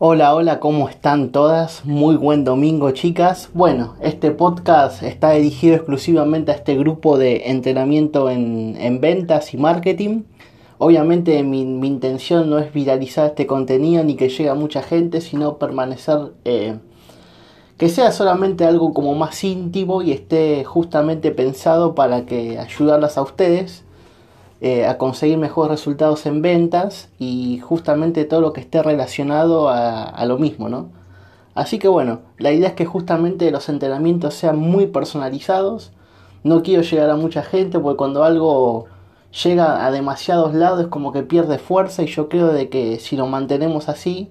Hola, hola, ¿cómo están todas? Muy buen domingo, chicas. Bueno, este podcast está dirigido exclusivamente a este grupo de entrenamiento en, en ventas y marketing. Obviamente mi, mi, intención no es viralizar este contenido ni que llegue a mucha gente, sino permanecer, eh, que sea solamente algo como más íntimo y esté justamente pensado para que ayudarlas a ustedes eh, a conseguir mejores resultados en ventas y justamente todo lo que esté relacionado a, lo mismo, ¿no? Así que bueno, la idea es que justamente los entrenamientos sean muy personalizados. No quiero llegar a mucha gente porque cuando algo llega a demasiados lados es como que pierde fuerza y yo creo de que si lo mantenemos así,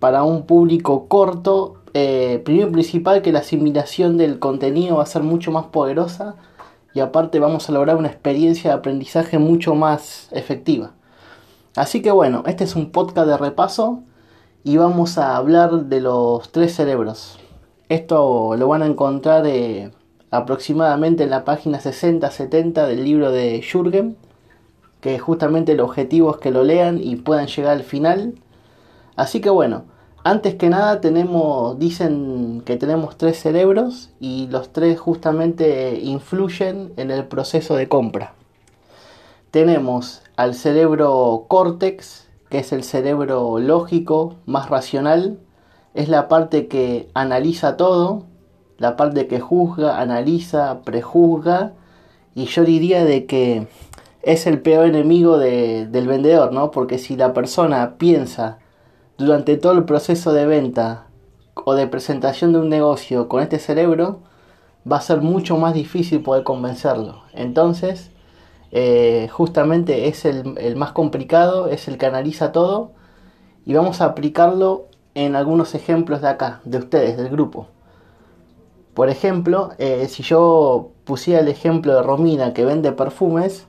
para un público corto, eh, primero y principal que la asimilación del contenido va a ser mucho más poderosa y aparte vamos a lograr una experiencia de aprendizaje mucho más efectiva. Así que bueno, este es un podcast de repaso y vamos a hablar de los tres cerebros. Esto lo van a encontrar eh, aproximadamente en la página 60-70 del libro de Jürgen, que justamente el objetivo es que lo lean y puedan llegar al final. Así que bueno, antes que nada tenemos, dicen que tenemos tres cerebros y los tres justamente influyen en el proceso de compra. Tenemos al cerebro córtex, que es el cerebro lógico, más racional, es la parte que analiza todo, la parte que juzga, analiza, prejuzga, y yo diría de que es el peor enemigo de, del vendedor, ¿no? Porque si la persona piensa durante todo el proceso de venta o de presentación de un negocio con este cerebro, va a ser mucho más difícil poder convencerlo. Entonces, eh, justamente es el, más complicado, es el que analiza todo y vamos a aplicarlo en algunos ejemplos de acá, de ustedes, del grupo. Por ejemplo, eh, si yo pusiera el ejemplo de Romina que vende perfumes,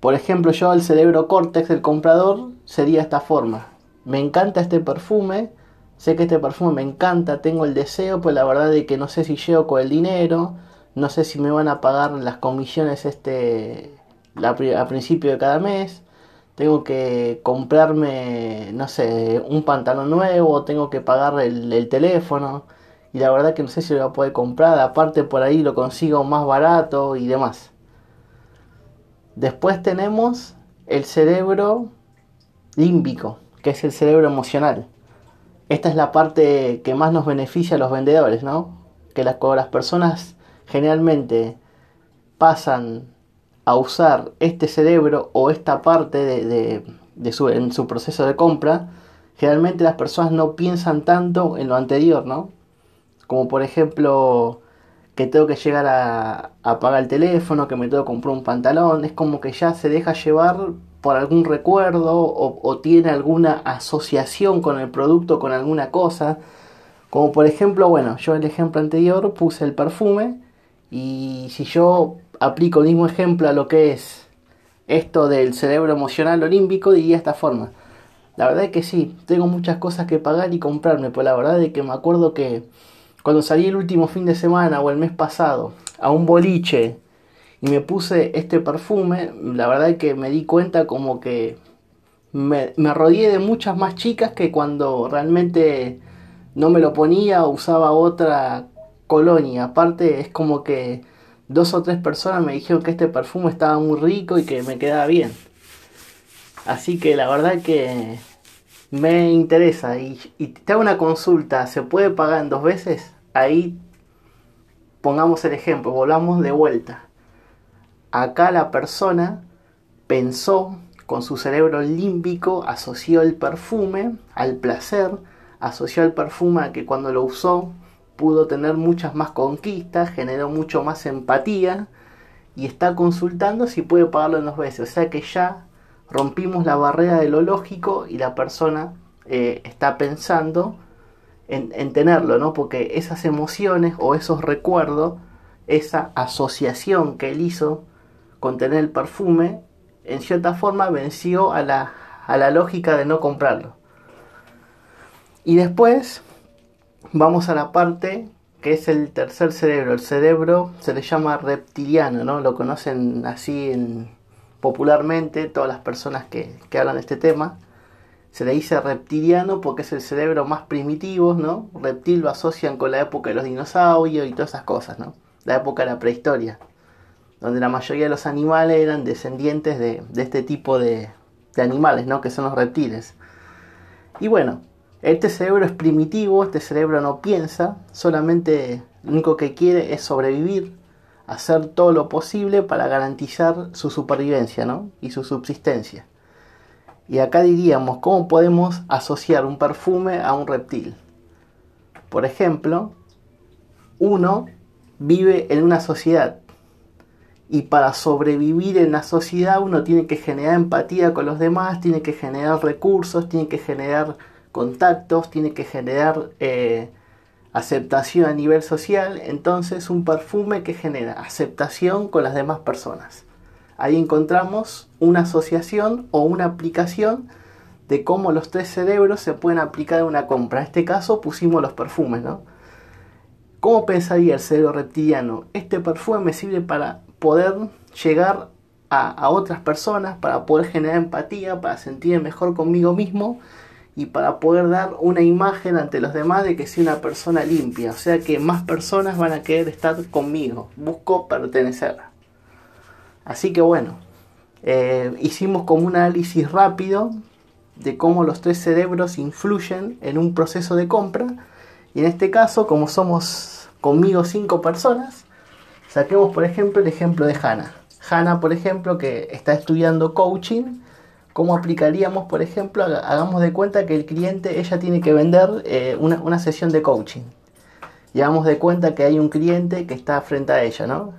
por ejemplo, yo el cerebro córtex del comprador sería esta forma me encanta este perfume, sé que este perfume me encanta, tengo el deseo, pues la verdad de que no sé si llego con el dinero, no sé si me van a pagar las comisiones este a principio de cada mes, tengo que comprarme, no sé, un pantalón nuevo, tengo que pagar el, el teléfono, y la verdad que no sé si lo voy a poder comprar, aparte por ahí lo consigo más barato y demás. Después tenemos el cerebro límbico que es el cerebro emocional. Esta es la parte que más nos beneficia a los vendedores, ¿no? Que las, las personas generalmente pasan a usar este cerebro o esta parte de, de, su, en su proceso de compra, generalmente las personas no piensan tanto en lo anterior, ¿no? Como por ejemplo que tengo que llegar a, a pagar el teléfono, que me tengo que comprar un pantalón, es como que ya se deja llevar por algún recuerdo o, tiene alguna asociación con el producto, con alguna cosa. Como por ejemplo, bueno, yo el ejemplo anterior puse el perfume y si yo aplico el mismo ejemplo a lo que es esto del cerebro emocional olímpico, diría esta forma. La verdad es que sí, tengo muchas cosas que pagar y comprarme, pero la verdad es que me acuerdo que cuando salí el último fin de semana o el mes pasado a un boliche y me puse este perfume, la verdad es que me di cuenta como que me, rodeé de muchas más chicas que cuando realmente no me lo ponía o usaba otra colonia. Aparte es como que dos o tres personas me dijeron que este perfume estaba muy rico y que me quedaba bien. Así que la verdad que me interesa y, y te hago una consulta, ¿se puede pagar en dos veces? Ahí pongamos el ejemplo, volvamos de vuelta. Acá la persona pensó con su cerebro límbico, asoció el perfume al placer, asoció el perfume a que cuando lo usó pudo tener muchas más conquistas, generó mucho más empatía y está consultando si puede pagarlo en dos veces. O sea que ya rompimos la barrera de lo lógico y la persona eh, está pensando en, en, tenerlo, ¿no? Porque esas emociones o esos recuerdos, esa asociación que él hizo con tener el perfume, en cierta forma venció a la, a la lógica de no comprarlo. Y después vamos a la parte que es el tercer cerebro. El cerebro se le llama reptiliano, ¿no? Lo conocen así en, popularmente todas las personas que, que hablan de este tema. Se le dice reptiliano porque es el cerebro más primitivo, ¿no? Reptil lo asocian con la época de los dinosaurios y todas esas cosas, ¿no? La época de la prehistoria, donde la mayoría de los animales eran descendientes de, este tipo de, de animales, ¿no? Que son los reptiles. Y bueno, este cerebro es primitivo, este cerebro no piensa, solamente lo único que quiere es sobrevivir, hacer todo lo posible para garantizar su supervivencia ¿no? y su subsistencia. Y acá diríamos, ¿cómo podemos asociar un perfume a un reptil? Por ejemplo, uno vive en una sociedad y para sobrevivir en la sociedad uno tiene que generar empatía con los demás, tiene que generar recursos, tiene que generar contactos, tiene que generar eh, aceptación a nivel social, entonces un perfume que genera aceptación con las demás personas. Ahí encontramos una asociación o una aplicación de cómo los tres cerebros se pueden aplicar en una compra. En este caso pusimos los perfumes, ¿no? ¿Cómo pensaría el cerebro reptiliano? Este perfume me sirve para poder llegar a, otras personas, para poder generar empatía, para sentirme mejor conmigo mismo y para poder dar una imagen ante los demás de que soy una persona limpia. O sea que más personas van a querer estar conmigo. Busco pertenecer. Así que bueno, eh, hicimos como un análisis rápido de cómo los tres cerebros influyen en un proceso de compra. Y en este caso, como somos conmigo cinco personas, saquemos por ejemplo el ejemplo de Hannah. Hannah, por ejemplo, que está estudiando coaching ¿Cómo aplicaríamos, por ejemplo, hagamos de cuenta que el cliente, ella tiene que vender eh, una, sesión de coaching. Y hagamos de cuenta que hay un cliente que está frente a ella, ¿no?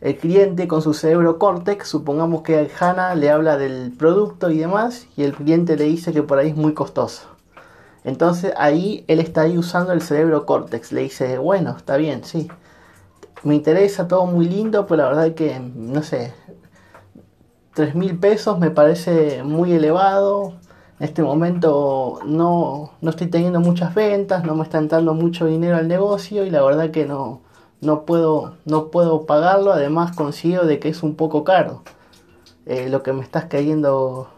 El cliente con su cerebro córtex, supongamos que Hannah le habla del producto y demás, y el cliente le dice que por ahí es muy costoso. Entonces ahí él está ahí usando el cerebro córtex. Le dice, bueno, está bien, sí. Me interesa todo muy lindo, pero la verdad que, no sé, 3 mil pesos me parece muy elevado. En este momento no, no, estoy teniendo muchas ventas, no me está entrando mucho dinero al negocio y la verdad que no, no, puedo, no puedo pagarlo. Además consigo de que es un poco caro eh, lo que me estás queriendo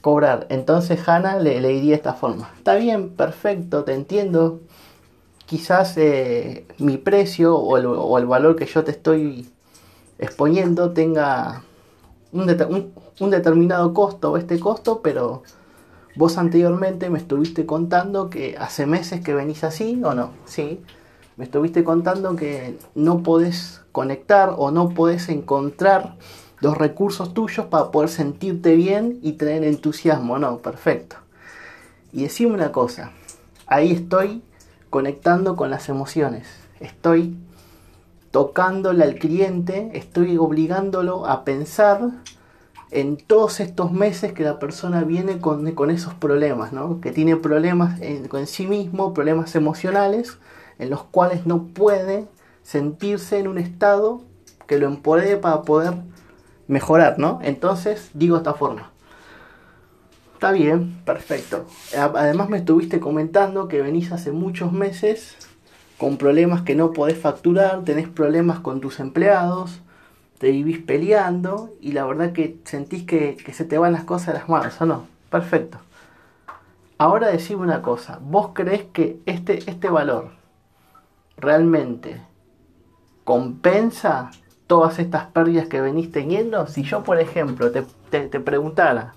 cobrar. Entonces Hanna le, le diría de esta forma. Está bien, perfecto, te entiendo. Quizás eh, mi precio o el, valor que yo te estoy exponiendo tenga un, determinado costo o este costo, pero vos anteriormente me estuviste contando que hace meses que venís así o no, sí. Me estuviste contando que no podés conectar o no podés encontrar los recursos tuyos para poder sentirte bien y tener entusiasmo, no, perfecto. Y decime una cosa, ahí estoy conectando con las emociones, estoy tocándole al cliente, estoy obligándolo a pensar en todos estos meses que la persona viene con, esos problemas, ¿no? que tiene problemas en, sí mismo, problemas emocionales, en los cuales no puede sentirse en un estado que lo empodere para poder mejorar, ¿no? Entonces digo de esta forma. Está bien, perfecto. Además me estuviste comentando que venís hace muchos meses con problemas que no podés facturar, tenés problemas con tus empleados, te vivís peleando y la verdad que sentís que, se te van las cosas de las manos, ¿o no? Perfecto. Ahora decime una cosa, ¿vos crees que este, este valor realmente compensa todas estas pérdidas que venís teniendo? Si yo, por ejemplo, te, te preguntara,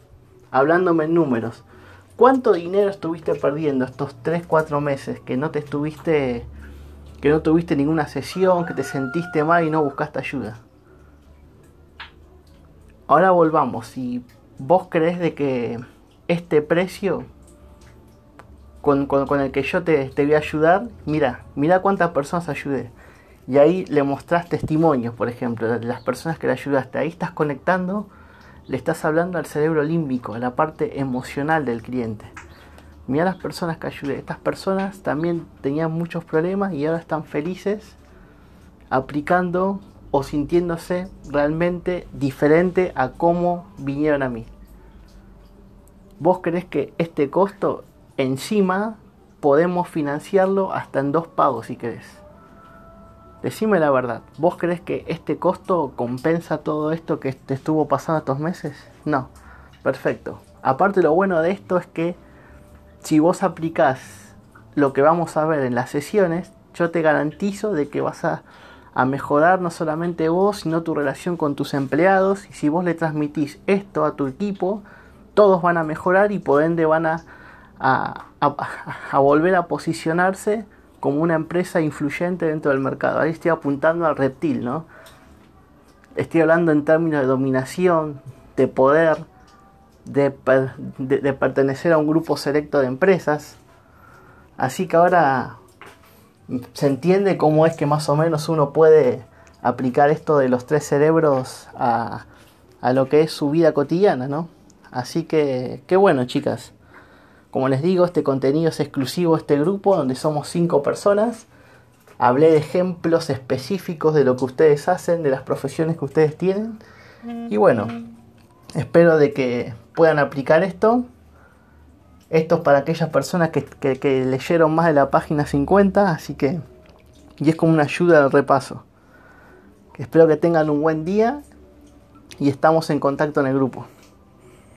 hablándome en números, ¿cuánto dinero estuviste perdiendo estos 3, 4 meses que no te estuviste que no tuviste ninguna sesión, que te sentiste mal y no buscaste ayuda. Ahora volvamos, si vos crees de que este precio con, el que yo te, te, voy a ayudar, mira, mira cuántas personas ayudé. Y ahí le mostrás testimonios, por ejemplo, de las personas que le ayudaste. Ahí estás conectando, le estás hablando al cerebro límbico, a la parte emocional del cliente. Mira las personas que ayudé. Estas personas también tenían muchos problemas y ahora están felices aplicando o sintiéndose realmente diferente a cómo vinieron a mí. ¿Vos crees que este costo encima podemos financiarlo hasta en dos pagos si querés? Decime la verdad, ¿vos crees que este costo compensa todo esto que te estuvo pasando estos meses? No, perfecto. aparte lo bueno de esto es que si vos aplicás lo que vamos a ver en las sesiones, yo te garantizo de que vas a, mejorar no solamente vos, sino tu relación con tus empleados. Y si vos le transmitís esto a tu equipo, todos van a mejorar y por ende van a, a, volver a posicionarse como una empresa influyente dentro del mercado. Ahí estoy apuntando al reptil, ¿no? Estoy hablando en términos de dominación, de poder, de, pertenecer a un grupo selecto de empresas. Así que ahora se entiende cómo es que más o menos uno puede aplicar esto de los tres cerebros a, a lo que es su vida cotidiana, ¿no? Así que, qué bueno, chicas. Como les digo, este contenido es exclusivo de este grupo donde somos cinco personas. Hablé de ejemplos específicos de lo que ustedes hacen, de las profesiones que ustedes tienen. Y bueno, espero de que puedan aplicar esto. Esto es para aquellas personas que, que, leyeron más de la página 50, así que... Y es como una ayuda al repaso. Espero que tengan un buen día y estamos en contacto en el grupo.